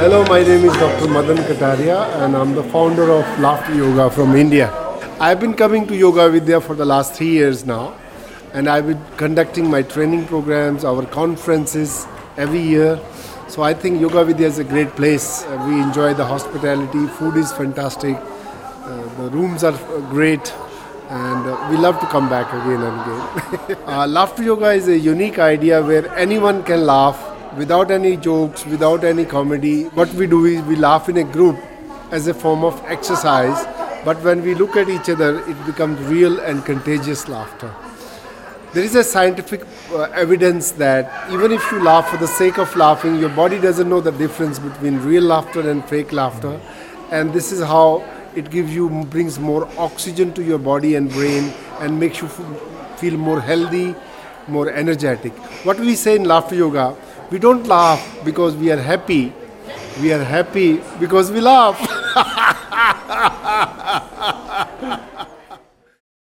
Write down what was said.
Hello, my name is Dr. Madan Kataria and I'm the founder of Laughter Yoga from India. I've been coming to Yoga Vidya for the last three years now and I've been conducting my training programs, our conferences every year. So I think Yoga Vidya is a great place. Uh, we enjoy the hospitality, food is fantastic, uh, the rooms are great, and uh, we love to come back again and again. uh, laughter yoga is a unique idea where anyone can laugh without any jokes, without any comedy. What we do is we laugh in a group as a form of exercise, but when we look at each other, it becomes real and contagious laughter. There is a scientific uh, evidence that even if you laugh for the sake of laughing, your body doesn't know the difference between real laughter and fake laughter. And this is how it gives you, brings more oxygen to your body and brain and makes you feel more healthy, more energetic. What we say in laughter yoga, we don't laugh because we are happy. We are happy because we laugh.